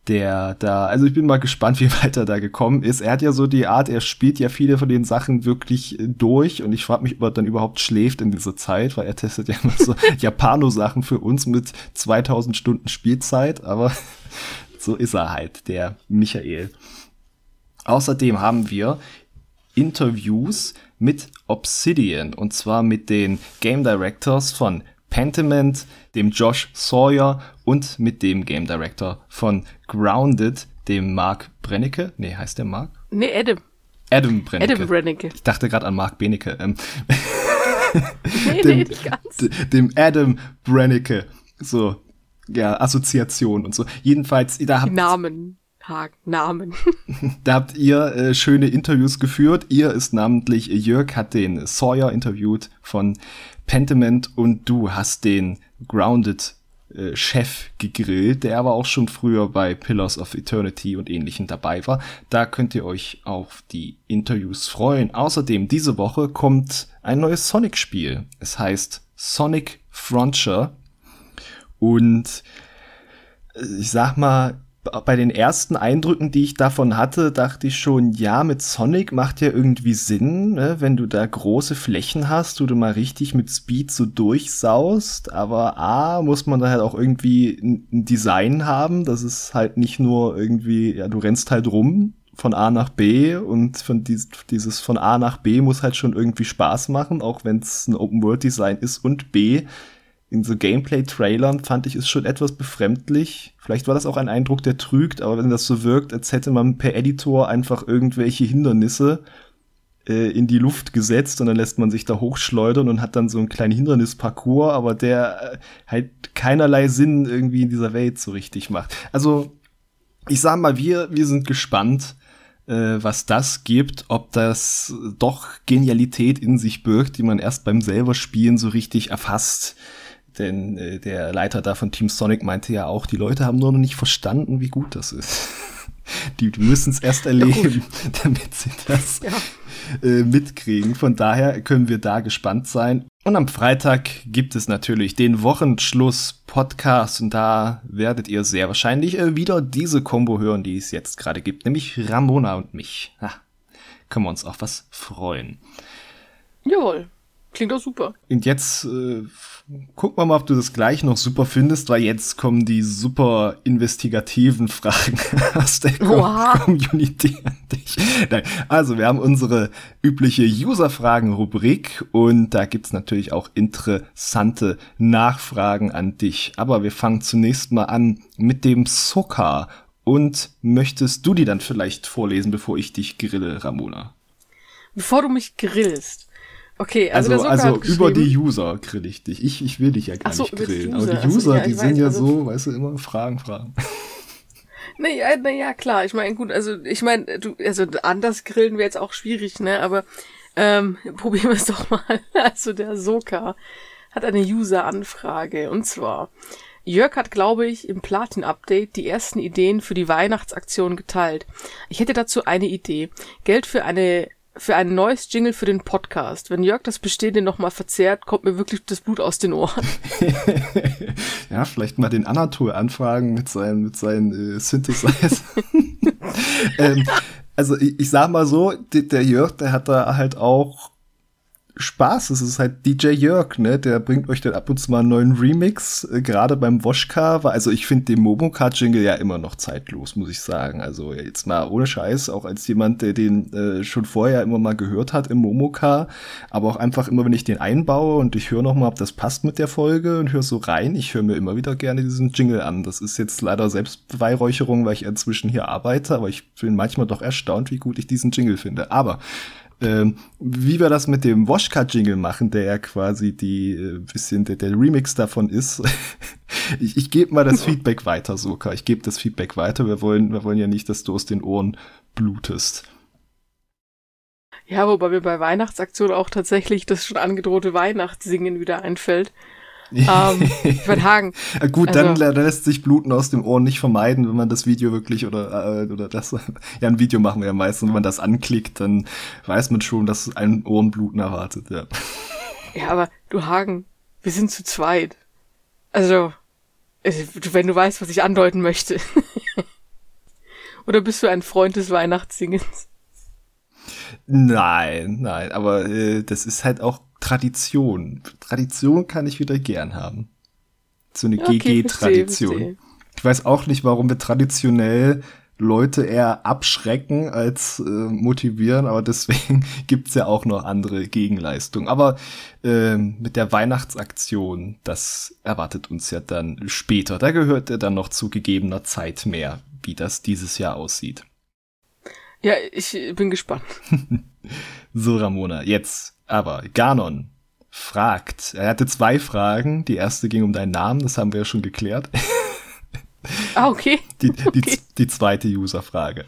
Der da, also ich bin mal gespannt, wie weit er da gekommen ist. Er hat ja so die Art, er spielt ja viele von den Sachen wirklich durch und ich frage mich, ob er dann überhaupt schläft in dieser Zeit, weil er testet ja immer so Japano-Sachen für uns mit 2000 Stunden Spielzeit, aber so ist er halt, der Michael. Außerdem haben wir Interviews mit Obsidian und zwar mit den Game Directors von Pentiment, dem Josh Sawyer und mit dem Game Director von Grounded, dem Mark Brennecke. Nee, heißt der Mark? Nee, Adam. Adam Brennecke. Adam Brennecke. Ich dachte gerade an Mark Benecke. Ähm, nee, dem, nee, nicht ganz. Dem Adam Brennecke. So, ja, Assoziation und so. Jedenfalls, da habt, Namen. Namen. da habt ihr äh, schöne Interviews geführt. Ihr ist namentlich, Jörg hat den Sawyer interviewt von Pentiment und du hast den Grounded äh, Chef gegrillt, der aber auch schon früher bei Pillars of Eternity und ähnlichen dabei war. Da könnt ihr euch auf die Interviews freuen. Außerdem, diese Woche kommt ein neues Sonic-Spiel. Es heißt Sonic Frontier. Und äh, ich sag mal, bei den ersten Eindrücken, die ich davon hatte, dachte ich schon, ja, mit Sonic macht ja irgendwie Sinn, ne? wenn du da große Flächen hast, wo du mal richtig mit Speed so durchsaust. Aber A, muss man da halt auch irgendwie ein Design haben. Das ist halt nicht nur irgendwie, ja, du rennst halt rum von A nach B und von dies, dieses von A nach B muss halt schon irgendwie Spaß machen, auch wenn es ein Open-World-Design ist und B, in so Gameplay-Trailern fand ich es schon etwas befremdlich. Vielleicht war das auch ein Eindruck, der trügt, aber wenn das so wirkt, als hätte man per Editor einfach irgendwelche Hindernisse äh, in die Luft gesetzt und dann lässt man sich da hochschleudern und hat dann so einen kleinen Hindernisparcours, aber der äh, halt keinerlei Sinn irgendwie in dieser Welt so richtig macht. Also, ich sag mal, wir, wir sind gespannt, äh, was das gibt, ob das doch Genialität in sich birgt, die man erst beim selber Spielen so richtig erfasst. Denn äh, der Leiter da von Team Sonic meinte ja auch, die Leute haben nur noch nicht verstanden, wie gut das ist. Die, die müssen es erst erleben, ja, damit sie das ja. äh, mitkriegen. Von daher können wir da gespannt sein. Und am Freitag gibt es natürlich den Wochenschluss-Podcast und da werdet ihr sehr wahrscheinlich äh, wieder diese Combo hören, die es jetzt gerade gibt, nämlich Ramona und mich. Ha, können wir uns auf was freuen. Jawohl. Klingt doch super. Und jetzt äh, gucken wir mal, ob du das gleich noch super findest, weil jetzt kommen die super investigativen Fragen aus der wow. Community an dich. Nein, also, wir haben unsere übliche User-Fragen-Rubrik und da gibt's natürlich auch interessante Nachfragen an dich. Aber wir fangen zunächst mal an mit dem Soka. Und möchtest du die dann vielleicht vorlesen, bevor ich dich grille, Ramona? Bevor du mich grillst. Okay, also, also, also über die User grill ich dich. Ich, ich will dich ja gar so, nicht grillen. Aber die User, also, ja, die sind weiß, ja also so, weißt du, immer Fragen, Fragen. Naja, naja, klar. Ich meine, gut, also ich meine, du, also anders grillen wäre jetzt auch schwierig, ne? Aber ähm, probieren wir es doch mal. Also der Soka hat eine User-Anfrage. Und zwar, Jörg hat, glaube ich, im Platin-Update die ersten Ideen für die Weihnachtsaktion geteilt. Ich hätte dazu eine Idee. Geld für eine für ein neues Jingle für den Podcast. Wenn Jörg das Bestehende nochmal verzehrt, kommt mir wirklich das Blut aus den Ohren. ja, vielleicht mal den Anatol anfragen mit seinen, mit seinen äh, Synthesizer. ähm, also ich, ich sag mal so, der, der Jörg, der hat da halt auch Spaß. Es ist halt DJ Jörg, ne? Der bringt euch dann ab und zu mal einen neuen Remix. Äh, Gerade beim Woschka war, also ich finde den Momoka-Jingle ja immer noch zeitlos, muss ich sagen. Also jetzt mal ohne Scheiß, auch als jemand, der den äh, schon vorher immer mal gehört hat im Momoka, aber auch einfach immer, wenn ich den einbaue und ich höre noch mal, ob das passt mit der Folge und höre so rein, ich höre mir immer wieder gerne diesen Jingle an. Das ist jetzt leider Selbstbeweihräucherung, weil ich inzwischen hier arbeite, aber ich bin manchmal doch erstaunt, wie gut ich diesen Jingle finde. Aber ähm, wie wir das mit dem Washcut-Jingle machen, der ja quasi die äh, bisschen der, der Remix davon ist. ich ich gebe mal das Feedback weiter, Soka. Ich gebe das Feedback weiter. Wir wollen, wir wollen ja nicht, dass du aus den Ohren blutest. Ja, wobei mir bei Weihnachtsaktion auch tatsächlich das schon angedrohte Weihnachtssingen wieder einfällt ähm, würde Hagen. Gut, also, dann, dann lässt sich Bluten aus dem Ohr nicht vermeiden, wenn man das Video wirklich oder, äh, oder das, ja, ein Video machen wir ja meistens, wenn man das anklickt, dann weiß man schon, dass ein Ohrenbluten erwartet, ja. Ja, aber du Hagen, wir sind zu zweit. Also, wenn du weißt, was ich andeuten möchte. oder bist du ein Freund des Weihnachtssingens? Nein, nein, aber äh, das ist halt auch Tradition. Tradition kann ich wieder gern haben. So eine okay, GG-Tradition. Ich weiß auch nicht, warum wir traditionell Leute eher abschrecken als äh, motivieren, aber deswegen gibt's ja auch noch andere Gegenleistungen. Aber äh, mit der Weihnachtsaktion, das erwartet uns ja dann später. Da gehört ja dann noch zu gegebener Zeit mehr. wie das dieses Jahr aussieht. Ja, ich bin gespannt. so, Ramona, jetzt aber Ganon fragt. Er hatte zwei Fragen. Die erste ging um deinen Namen, das haben wir ja schon geklärt. Ah, okay. Die, die, okay. die zweite User-Frage.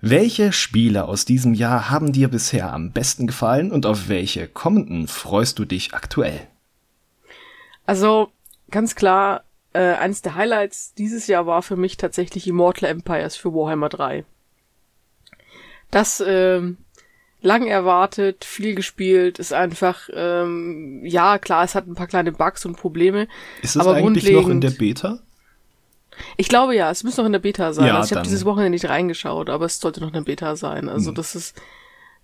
Welche Spiele aus diesem Jahr haben dir bisher am besten gefallen und auf welche kommenden freust du dich aktuell? Also ganz klar, äh, eines der Highlights dieses Jahr war für mich tatsächlich Immortal Empires für Warhammer 3. Das äh, lang erwartet, viel gespielt, ist einfach, ähm, ja klar, es hat ein paar kleine Bugs und Probleme. Ist es eigentlich noch in der Beta? Ich glaube ja, es müsste noch in der Beta sein. Ja, also ich habe dieses Wochenende nicht reingeschaut, aber es sollte noch in der Beta sein. Also hm. das ist,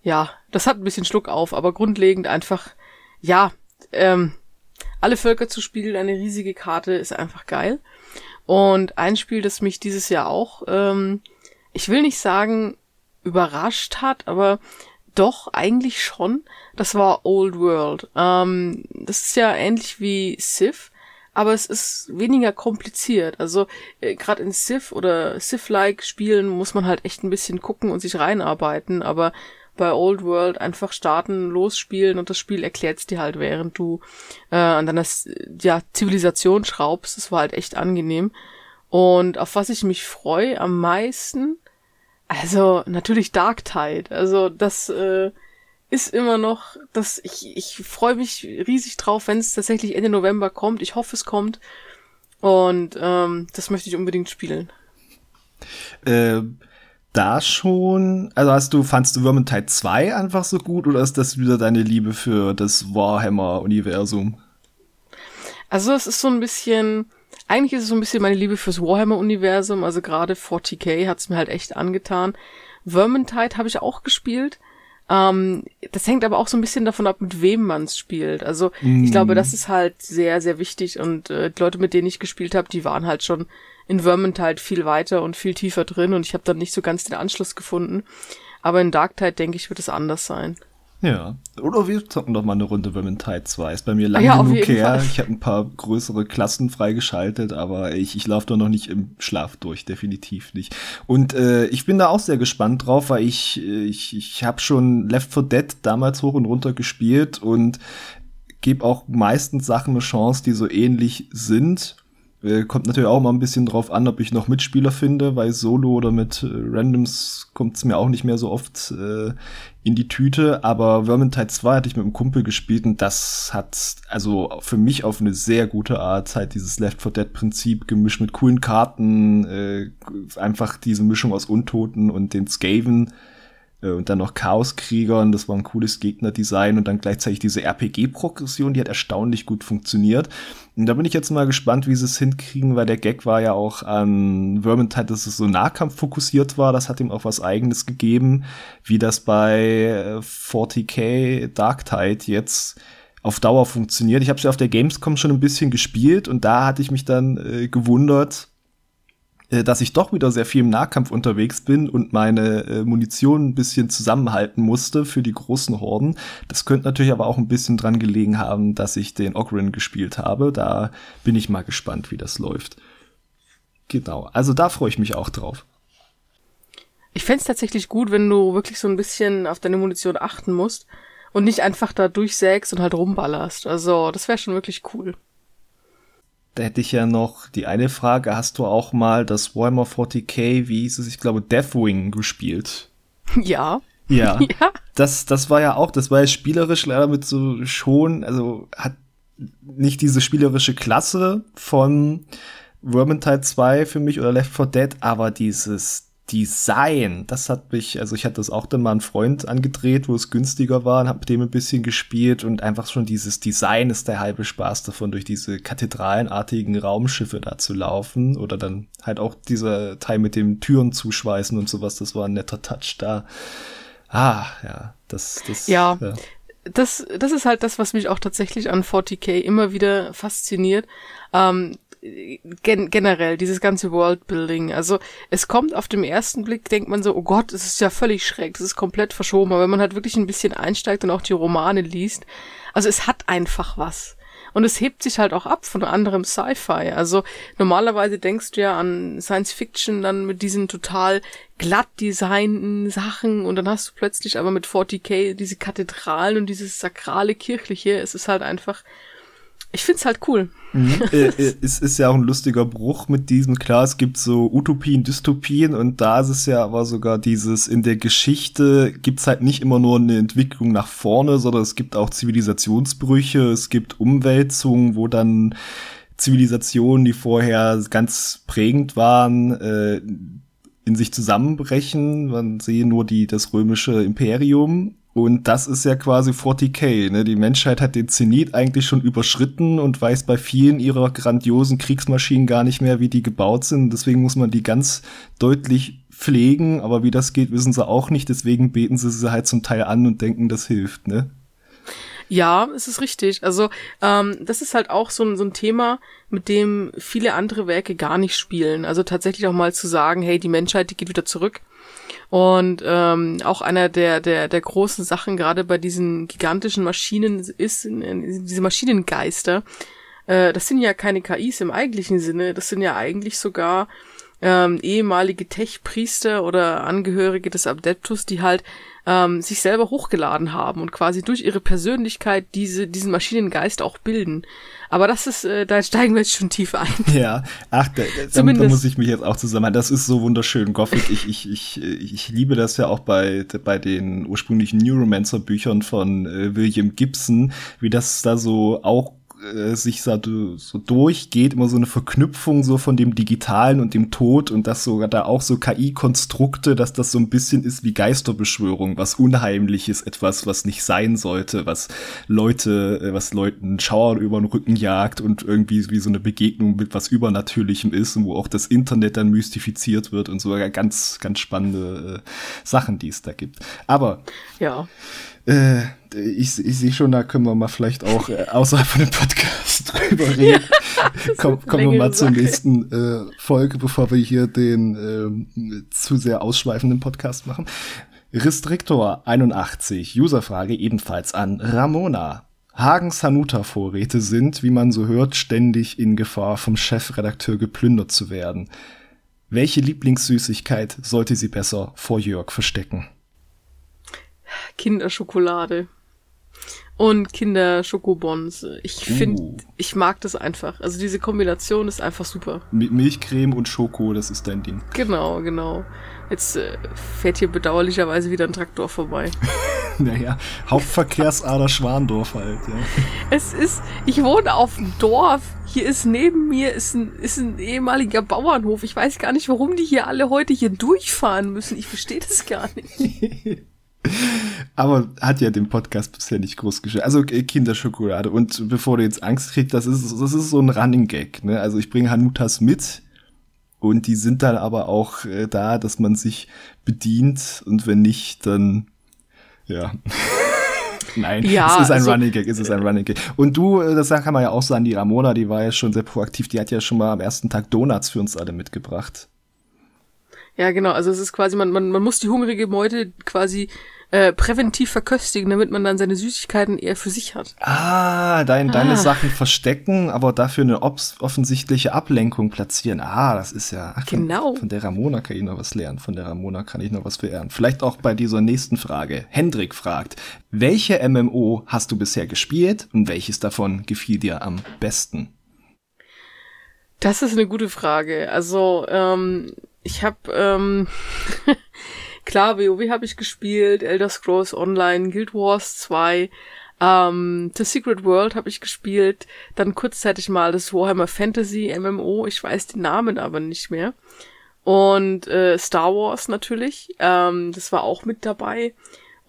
ja, das hat ein bisschen Schluck auf, aber grundlegend einfach, ja, ähm, alle Völker zu spielen, eine riesige Karte ist einfach geil. Und ein Spiel, das mich dieses Jahr auch, ähm, ich will nicht sagen überrascht hat, aber doch eigentlich schon. Das war Old World. Ähm, das ist ja ähnlich wie Civ aber es ist weniger kompliziert. Also äh, gerade in Civ oder Civ-like Spielen muss man halt echt ein bisschen gucken und sich reinarbeiten, aber bei Old World einfach starten, losspielen und das Spiel erklärt's dir halt, während du äh, an deiner ja, Zivilisation schraubst. Das war halt echt angenehm. Und auf was ich mich freue am meisten, also natürlich Dark Tide. Also das äh, ist immer noch, dass ich, ich freue mich riesig drauf, wenn es tatsächlich Ende November kommt. Ich hoffe, es kommt. Und ähm, das möchte ich unbedingt spielen. Äh, da schon, also hast du, fandst du Vermintide 2 einfach so gut oder ist das wieder deine Liebe für das Warhammer-Universum? Also es ist so ein bisschen, eigentlich ist es so ein bisschen meine Liebe fürs Warhammer-Universum, also gerade 40k hat es mir halt echt angetan. Vermintide habe ich auch gespielt, ähm, das hängt aber auch so ein bisschen davon ab, mit wem man es spielt. Also mm. ich glaube, das ist halt sehr, sehr wichtig und äh, die Leute, mit denen ich gespielt habe, die waren halt schon in Vermintide viel weiter und viel tiefer drin und ich habe dann nicht so ganz den Anschluss gefunden. Aber in Darktide, denke ich, wird es anders sein. Ja. Oder wir zocken doch mal eine Runde Vermintide 2. Ist bei mir lange ah, ja, genug her. Fall. Ich habe ein paar größere Klassen freigeschaltet, aber ich, ich laufe da noch nicht im Schlaf durch, definitiv nicht. Und äh, ich bin da auch sehr gespannt drauf, weil ich, äh, ich, ich habe schon Left 4 Dead damals hoch und runter gespielt und gebe auch meistens Sachen eine Chance, die so ähnlich sind kommt natürlich auch mal ein bisschen drauf an, ob ich noch Mitspieler finde, weil Solo oder mit äh, Randoms kommt es mir auch nicht mehr so oft äh, in die Tüte. Aber Vermintide 2 hatte ich mit einem Kumpel gespielt und das hat also für mich auf eine sehr gute Art halt dieses Left 4 Dead Prinzip gemischt mit coolen Karten, äh, einfach diese Mischung aus Untoten und den Skaven äh, und dann noch Chaoskriegern, das war ein cooles Gegnerdesign und dann gleichzeitig diese RPG-Progression, die hat erstaunlich gut funktioniert. Und da bin ich jetzt mal gespannt, wie sie es hinkriegen, weil der Gag war ja auch an Vermintide, dass es so Nahkampf fokussiert war, das hat ihm auch was eigenes gegeben, wie das bei 40k äh, Dark Tide jetzt auf Dauer funktioniert. Ich habe es ja auf der Gamescom schon ein bisschen gespielt und da hatte ich mich dann äh, gewundert, äh, dass ich doch wieder sehr viel im Nahkampf unterwegs bin und meine äh, Munition ein bisschen zusammenhalten musste für die großen Horden. Das könnte natürlich aber auch ein bisschen dran gelegen haben, dass ich den Ogren gespielt habe. Da bin ich mal gespannt, wie das läuft. Genau, also da freue ich mich auch drauf. Ich fände tatsächlich gut, wenn du wirklich so ein bisschen auf deine Munition achten musst und nicht einfach da durchsägst und halt rumballerst. Also, das wäre schon wirklich cool. Da hätte ich ja noch die eine Frage, hast du auch mal das Warhammer 40k, wie hieß es, ich glaube, Deathwing gespielt? Ja. Ja. ja. Das, das war ja auch, das war ja spielerisch leider mit so schon, also hat nicht diese spielerische Klasse von Vermintide 2 für mich oder Left 4 Dead, aber dieses Design, das hat mich, also ich hatte das auch dann mal einen Freund angedreht, wo es günstiger war und habe mit dem ein bisschen gespielt und einfach schon dieses Design ist der halbe Spaß davon, durch diese kathedralenartigen Raumschiffe da zu laufen oder dann halt auch dieser Teil mit dem Türen zuschweißen und sowas, das war ein netter Touch da. Ah, ja, das, das. Ja. ja. Das, das ist halt das, was mich auch tatsächlich an 40k immer wieder fasziniert. Ähm, gen generell, dieses ganze Worldbuilding. Also es kommt auf dem ersten Blick, denkt man so, oh Gott, es ist ja völlig schräg, es ist komplett verschoben. Aber wenn man halt wirklich ein bisschen einsteigt und auch die Romane liest, also es hat einfach was. Und es hebt sich halt auch ab von anderem Sci-Fi. Also normalerweise denkst du ja an Science Fiction dann mit diesen total glatt designten Sachen und dann hast du plötzlich aber mit 40k diese Kathedralen und dieses sakrale Kirchliche. Es ist halt einfach ich find's halt cool. Mhm. äh, äh, es ist ja auch ein lustiger Bruch mit diesem. Klar, es gibt so Utopien, Dystopien und da ist es ja aber sogar dieses, in der Geschichte gibt's halt nicht immer nur eine Entwicklung nach vorne, sondern es gibt auch Zivilisationsbrüche, es gibt Umwälzungen, wo dann Zivilisationen, die vorher ganz prägend waren, äh, in sich zusammenbrechen. Man sehe nur die, das römische Imperium und das ist ja quasi 40k. Ne? Die Menschheit hat den Zenit eigentlich schon überschritten und weiß bei vielen ihrer grandiosen Kriegsmaschinen gar nicht mehr, wie die gebaut sind. Deswegen muss man die ganz deutlich pflegen. Aber wie das geht, wissen sie auch nicht. Deswegen beten sie sie halt zum Teil an und denken, das hilft. Ne? Ja, es ist richtig. Also ähm, das ist halt auch so ein, so ein Thema, mit dem viele andere Werke gar nicht spielen. Also tatsächlich auch mal zu sagen, hey, die Menschheit, die geht wieder zurück und ähm, auch einer der, der, der großen Sachen, gerade bei diesen gigantischen Maschinen, ist diese Maschinengeister. Äh, das sind ja keine KIs im eigentlichen Sinne, das sind ja eigentlich sogar ähm, ehemalige Tech-Priester oder Angehörige des Adeptus, die halt ähm, sich selber hochgeladen haben und quasi durch ihre Persönlichkeit diese, diesen Maschinengeist auch bilden. Aber das ist, äh, da steigen wir jetzt schon tief ein. Ja, ach, da, da, da muss ich mich jetzt auch zusammen. Das ist so wunderschön, Gothic. Ich, ich, ich, ich liebe das ja auch bei, bei den ursprünglichen Neuromancer-Büchern von äh, William Gibson, wie das da so auch äh, sich so, so durchgeht, immer so eine Verknüpfung so von dem Digitalen und dem Tod und das sogar da auch so KI-Konstrukte, dass das so ein bisschen ist wie Geisterbeschwörung, was Unheimliches, etwas, was nicht sein sollte, was Leute, äh, was Leuten Schauer über den Rücken jagt und irgendwie wie so eine Begegnung mit was Übernatürlichem ist und wo auch das Internet dann mystifiziert wird und so ganz, ganz spannende äh, Sachen, die es da gibt. Aber ja. Äh, ich, ich sehe schon, da können wir mal vielleicht auch äh, außerhalb von dem Podcast drüber reden. Ja, Komm, kommen wir mal zur nächsten äh, Folge, bevor wir hier den äh, zu sehr ausschweifenden Podcast machen. Restriktor 81, Userfrage ebenfalls an Ramona. Hagens Hanuta-Vorräte sind, wie man so hört, ständig in Gefahr, vom Chefredakteur geplündert zu werden. Welche Lieblingssüßigkeit sollte sie besser vor Jörg verstecken? Kinderschokolade und Kinderschokobons. Ich finde, uh. ich mag das einfach. Also diese Kombination ist einfach super. Milchcreme und Schoko, das ist dein Ding. Genau, genau. Jetzt äh, fährt hier bedauerlicherweise wieder ein Traktor vorbei. naja, Hauptverkehrsader Schwandorf halt, ja. Es ist, ich wohne auf dem Dorf. Hier ist neben mir ist ein, ist ein ehemaliger Bauernhof. Ich weiß gar nicht, warum die hier alle heute hier durchfahren müssen. Ich verstehe das gar nicht. Aber hat ja den Podcast bisher nicht groß geschafft. Also äh, Kinderschokolade. Und bevor du jetzt Angst kriegst, das ist, das ist so ein Running Gag. Ne? Also ich bringe Hanutas mit und die sind dann aber auch äh, da, dass man sich bedient und wenn nicht, dann ja. Nein, ja, es ist ein also, Running Gag, es ist ein Running Gag. Und du, äh, das kann man ja auch sagen, die Ramona, die war ja schon sehr proaktiv, die hat ja schon mal am ersten Tag Donuts für uns alle mitgebracht. Ja, genau. Also es ist quasi, man, man, man muss die hungrige Meute quasi äh, präventiv verköstigen, damit man dann seine Süßigkeiten eher für sich hat. Ah, dein, ah. deine Sachen verstecken, aber dafür eine offensichtliche Ablenkung platzieren. Ah, das ist ja. Ach, genau. Von, von, der Ramona kann ich noch was lernen. Von der Ramona kann ich noch was verehren. Vielleicht auch bei dieser nächsten Frage. Hendrik fragt, welche MMO hast du bisher gespielt und welches davon gefiel dir am besten? Das ist eine gute Frage. Also, ähm, ich habe ähm, klar, WoW habe ich gespielt, Elder Scrolls Online, Guild Wars 2, ähm, The Secret World habe ich gespielt, dann kurzzeitig mal das Warhammer Fantasy MMO, ich weiß den Namen aber nicht mehr. Und äh, Star Wars natürlich, ähm, das war auch mit dabei.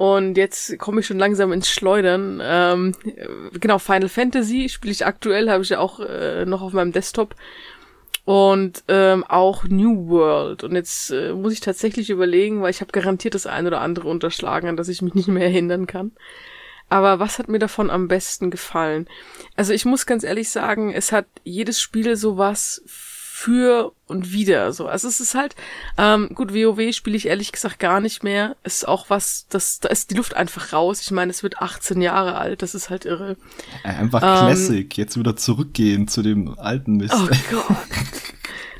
Und jetzt komme ich schon langsam ins Schleudern. Ähm, genau, Final Fantasy spiele ich aktuell, habe ich ja auch äh, noch auf meinem Desktop und ähm, auch New World. Und jetzt äh, muss ich tatsächlich überlegen, weil ich habe garantiert das ein oder andere unterschlagen, an das ich mich nicht mehr erinnern kann. Aber was hat mir davon am besten gefallen? Also ich muss ganz ehrlich sagen, es hat jedes Spiel sowas für und wieder so. Also es ist halt, ähm, gut, WoW spiele ich ehrlich gesagt gar nicht mehr. Ist auch was, das, da ist die Luft einfach raus. Ich meine, es wird 18 Jahre alt, das ist halt irre. Einfach ähm, Classic, jetzt wieder zurückgehen zu dem alten Mist. Oh Gott.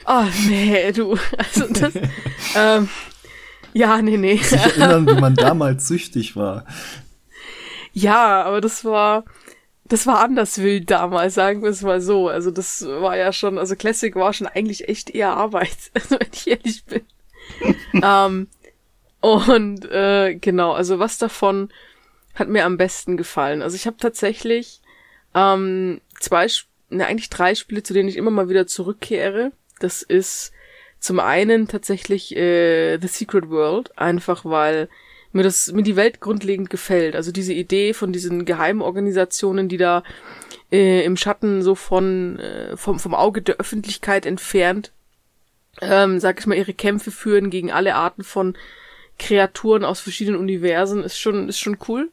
Oh nee, du. Also das, ähm, ja, nee, nee. Sich erinnern, wie man damals süchtig war. Ja, aber das war, das war anders wild damals, sagen wir es mal so. Also das war ja schon, also Classic war schon eigentlich echt eher Arbeit, also wenn ich ehrlich bin. ähm, und äh, genau, also was davon hat mir am besten gefallen. Also ich habe tatsächlich ähm, zwei, ne, eigentlich drei Spiele, zu denen ich immer mal wieder zurückkehre. Das ist zum einen tatsächlich äh, The Secret World, einfach weil mir das, mir die Welt grundlegend gefällt. Also diese Idee von diesen Geheimorganisationen, die da äh, im Schatten so von, äh, vom, vom Auge der Öffentlichkeit entfernt, ähm, sag ich mal, ihre Kämpfe führen gegen alle Arten von Kreaturen aus verschiedenen Universen, ist schon, ist schon cool.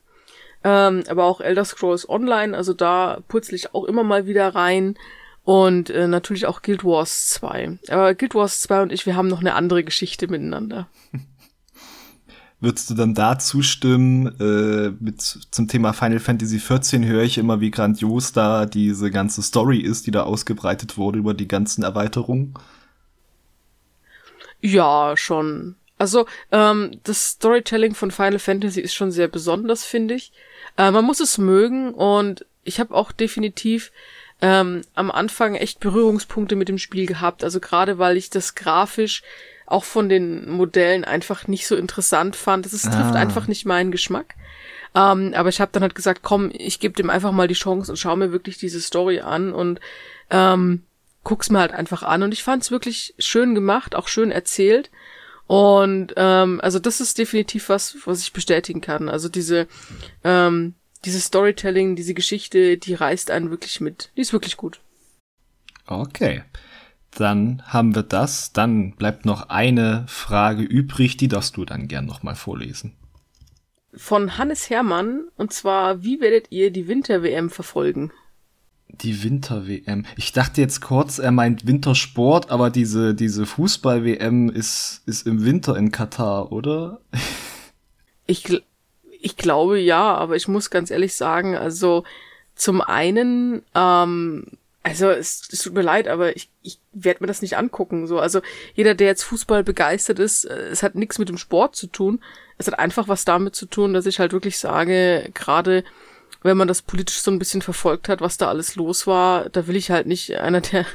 Ähm, aber auch Elder Scrolls Online, also da purzel ich auch immer mal wieder rein. Und äh, natürlich auch Guild Wars 2. Aber Guild Wars 2 und ich, wir haben noch eine andere Geschichte miteinander. Würdest du dann da zustimmen? Äh, mit zum Thema Final Fantasy XIV höre ich immer, wie grandios da diese ganze Story ist, die da ausgebreitet wurde über die ganzen Erweiterungen. Ja, schon. Also ähm, das Storytelling von Final Fantasy ist schon sehr besonders, finde ich. Äh, man muss es mögen und ich habe auch definitiv ähm, am Anfang echt Berührungspunkte mit dem Spiel gehabt. Also gerade weil ich das grafisch auch von den Modellen einfach nicht so interessant fand. Es ah. trifft einfach nicht meinen Geschmack. Ähm, aber ich habe dann halt gesagt, komm, ich gebe dem einfach mal die Chance und schau mir wirklich diese Story an und ähm, guck's mir halt einfach an. Und ich fand's wirklich schön gemacht, auch schön erzählt. Und ähm, also das ist definitiv was, was ich bestätigen kann. Also diese ähm, dieses Storytelling, diese Geschichte, die reißt einen wirklich mit. Die ist wirklich gut. Okay. Dann haben wir das. Dann bleibt noch eine Frage übrig, die darfst du dann gern nochmal vorlesen. Von Hannes Hermann, und zwar, wie werdet ihr die Winter-WM verfolgen? Die Winter-WM. Ich dachte jetzt kurz, er meint Wintersport, aber diese, diese Fußball-WM ist, ist im Winter in Katar, oder? Ich, ich glaube ja, aber ich muss ganz ehrlich sagen, also zum einen ähm, also es, es tut mir leid, aber ich, ich werde mir das nicht angucken. So, also jeder, der jetzt Fußball begeistert ist, äh, es hat nichts mit dem Sport zu tun. Es hat einfach was damit zu tun, dass ich halt wirklich sage, gerade wenn man das politisch so ein bisschen verfolgt hat, was da alles los war, da will ich halt nicht einer der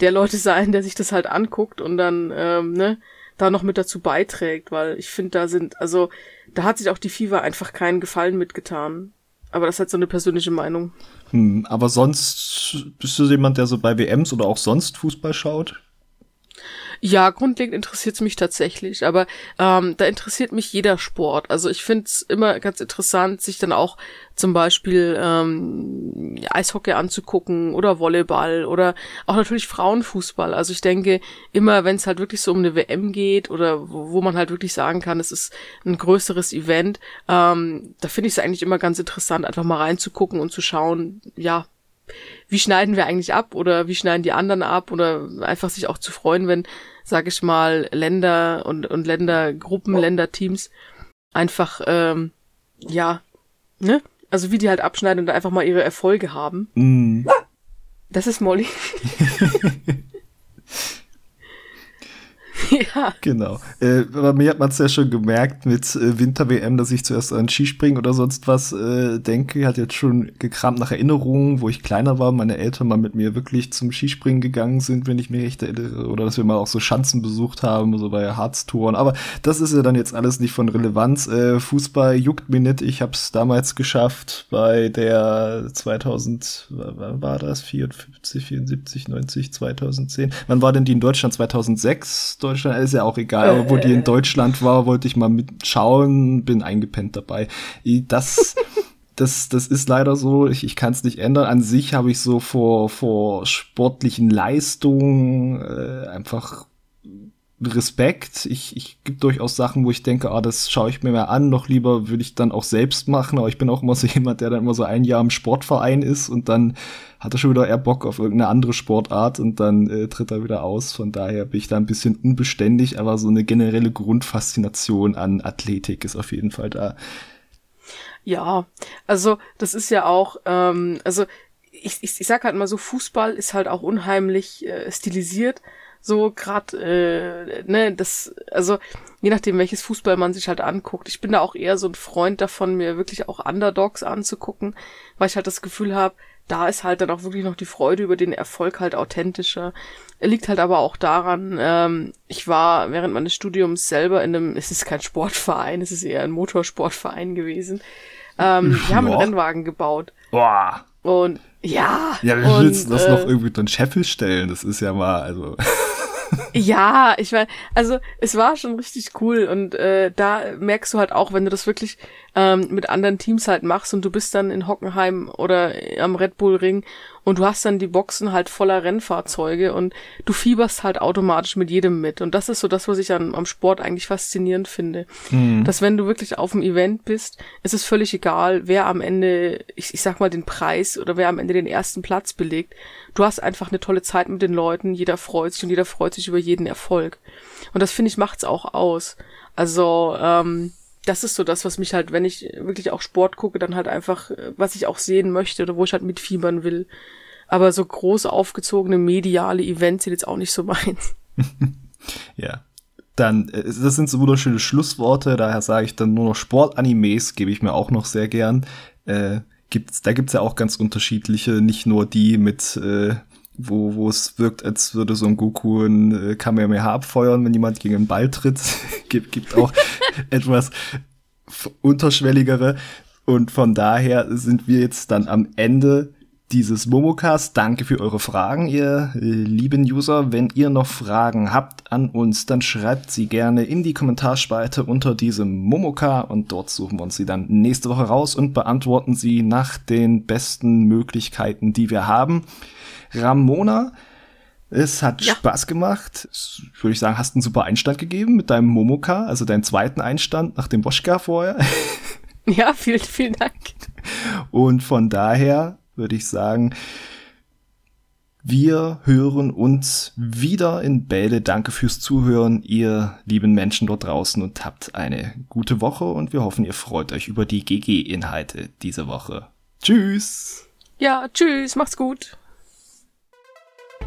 der Leute sein, der sich das halt anguckt und dann ähm, ne da noch mit dazu beiträgt, weil ich finde, da sind also da hat sich auch die FIFA einfach keinen Gefallen mitgetan. Aber das ist halt so eine persönliche Meinung. Hm, aber sonst bist du jemand, der so bei WMs oder auch sonst Fußball schaut? Ja, grundlegend interessiert es mich tatsächlich, aber ähm, da interessiert mich jeder Sport. Also ich finde es immer ganz interessant, sich dann auch zum Beispiel ähm, Eishockey anzugucken oder Volleyball oder auch natürlich Frauenfußball. Also ich denke, immer wenn es halt wirklich so um eine WM geht oder wo, wo man halt wirklich sagen kann, es ist ein größeres Event, ähm, da finde ich es eigentlich immer ganz interessant, einfach mal reinzugucken und zu schauen, ja, wie schneiden wir eigentlich ab oder wie schneiden die anderen ab oder einfach sich auch zu freuen, wenn, sag ich mal, Länder und, und Ländergruppen, Länderteams einfach, ähm, ja, ne? Also wie die halt abschneiden und einfach mal ihre Erfolge haben. Mm. Das ist Molly. ja. Genau. Äh, bei mir hat man es ja schon gemerkt mit äh, Winter-WM, dass ich zuerst an Skispringen oder sonst was äh, denke. Hat jetzt schon gekramt nach Erinnerungen, wo ich kleiner war, meine Eltern mal mit mir wirklich zum Skispringen gegangen sind, wenn ich mich recht erinnere. Oder dass wir mal auch so Schanzen besucht haben, so bei Harztouren. Aber das ist ja dann jetzt alles nicht von Relevanz. Äh, Fußball juckt mir nicht. Ich habe es damals geschafft bei der 2000, wann war das? 54, 74, 90, 2010. Wann war denn die in Deutschland? 2006? Deutschland, ist ja auch egal, aber wo die in Deutschland war, wollte ich mal mitschauen, bin eingepennt dabei. Das, das, das ist leider so, ich, ich kann es nicht ändern. An sich habe ich so vor, vor sportlichen Leistungen äh, einfach Respekt. Ich, ich gibt durchaus Sachen, wo ich denke, ah, das schaue ich mir mal an, noch lieber würde ich dann auch selbst machen, aber ich bin auch immer so jemand, der dann immer so ein Jahr im Sportverein ist und dann hat er schon wieder eher Bock auf irgendeine andere Sportart und dann äh, tritt er wieder aus. Von daher bin ich da ein bisschen unbeständig, aber so eine generelle Grundfaszination an Athletik ist auf jeden Fall da. Ja, also das ist ja auch, ähm, also ich, ich, ich sag halt mal so, Fußball ist halt auch unheimlich äh, stilisiert so grad, äh, ne, das, also je nachdem, welches Fußball man sich halt anguckt. Ich bin da auch eher so ein Freund davon, mir wirklich auch Underdogs anzugucken, weil ich halt das Gefühl habe, da ist halt dann auch wirklich noch die Freude über den Erfolg halt authentischer. Er liegt halt aber auch daran, ähm, ich war während meines Studiums selber in einem, es ist kein Sportverein, es ist eher ein Motorsportverein gewesen. Ähm, wir haben einen Rennwagen gebaut. Boah. Und ja. Ja, wie willst du das äh, noch irgendwie dann Scheffel stellen? Das ist ja mal, also. ja, ich meine, also es war schon richtig cool und äh, da merkst du halt auch, wenn du das wirklich ähm, mit anderen Teams halt machst und du bist dann in Hockenheim oder am Red Bull Ring und du hast dann die Boxen halt voller Rennfahrzeuge und du fieberst halt automatisch mit jedem mit. Und das ist so das, was ich an, am Sport eigentlich faszinierend finde. Mhm. Dass wenn du wirklich auf dem Event bist, ist es völlig egal, wer am Ende, ich, ich sag mal, den Preis oder wer am Ende den ersten Platz belegt. Du hast einfach eine tolle Zeit mit den Leuten, jeder freut sich und jeder freut sich über jeden Erfolg. Und das finde ich macht's auch aus. Also, ähm, das ist so das, was mich halt, wenn ich wirklich auch Sport gucke, dann halt einfach, was ich auch sehen möchte oder wo ich halt mitfiebern will. Aber so groß aufgezogene mediale Events sind jetzt auch nicht so meins. ja. Dann, äh, das sind so wunderschöne Schlussworte, daher sage ich dann nur noch Sportanimes, gebe ich mir auch noch sehr gern. Äh, gibt's, da gibt's ja auch ganz unterschiedliche, nicht nur die mit, äh, wo, wo es wirkt, als würde so ein Goku ein äh, Kamehameha abfeuern, wenn jemand gegen einen Ball tritt. gibt, gibt auch etwas unterschwelligere. Und von daher sind wir jetzt dann am Ende dieses Momocast. Danke für eure Fragen, ihr äh, lieben User. Wenn ihr noch Fragen habt an uns, dann schreibt sie gerne in die Kommentarspalte unter diesem Momoka und dort suchen wir uns sie dann nächste Woche raus und beantworten sie nach den besten Möglichkeiten, die wir haben. Ramona, es hat ja. Spaß gemacht. Würde ich sagen, hast einen super Einstand gegeben mit deinem Momoka, also deinen zweiten Einstand nach dem Boschka vorher. Ja, vielen, vielen Dank. Und von daher würde ich sagen, wir hören uns wieder in Bälle. Danke fürs Zuhören, ihr lieben Menschen dort draußen und habt eine gute Woche und wir hoffen, ihr freut euch über die GG-Inhalte diese Woche. Tschüss! Ja, tschüss, macht's gut.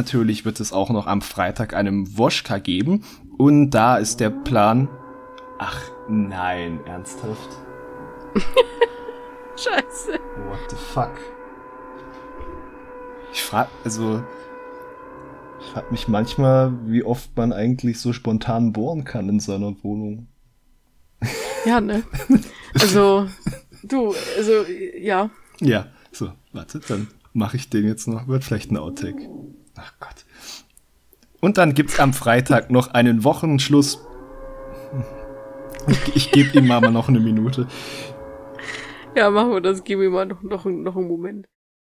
natürlich wird es auch noch am Freitag einem Woschka geben. Und da ist der Plan. Ach nein, ernsthaft? Scheiße. What the fuck? Ich frag, also. Ich frag mich manchmal, wie oft man eigentlich so spontan bohren kann in seiner Wohnung. Ja, ne? Also, du, also, ja. Ja, so, warte, dann mache ich den jetzt noch. Wird vielleicht ein Outtake. Ach Gott. Und dann gibt's am Freitag noch einen Wochenschluss. Ich, ich gebe ihm mal noch eine Minute. Ja, machen wir das. Gib ihm mal noch, noch, noch einen Moment.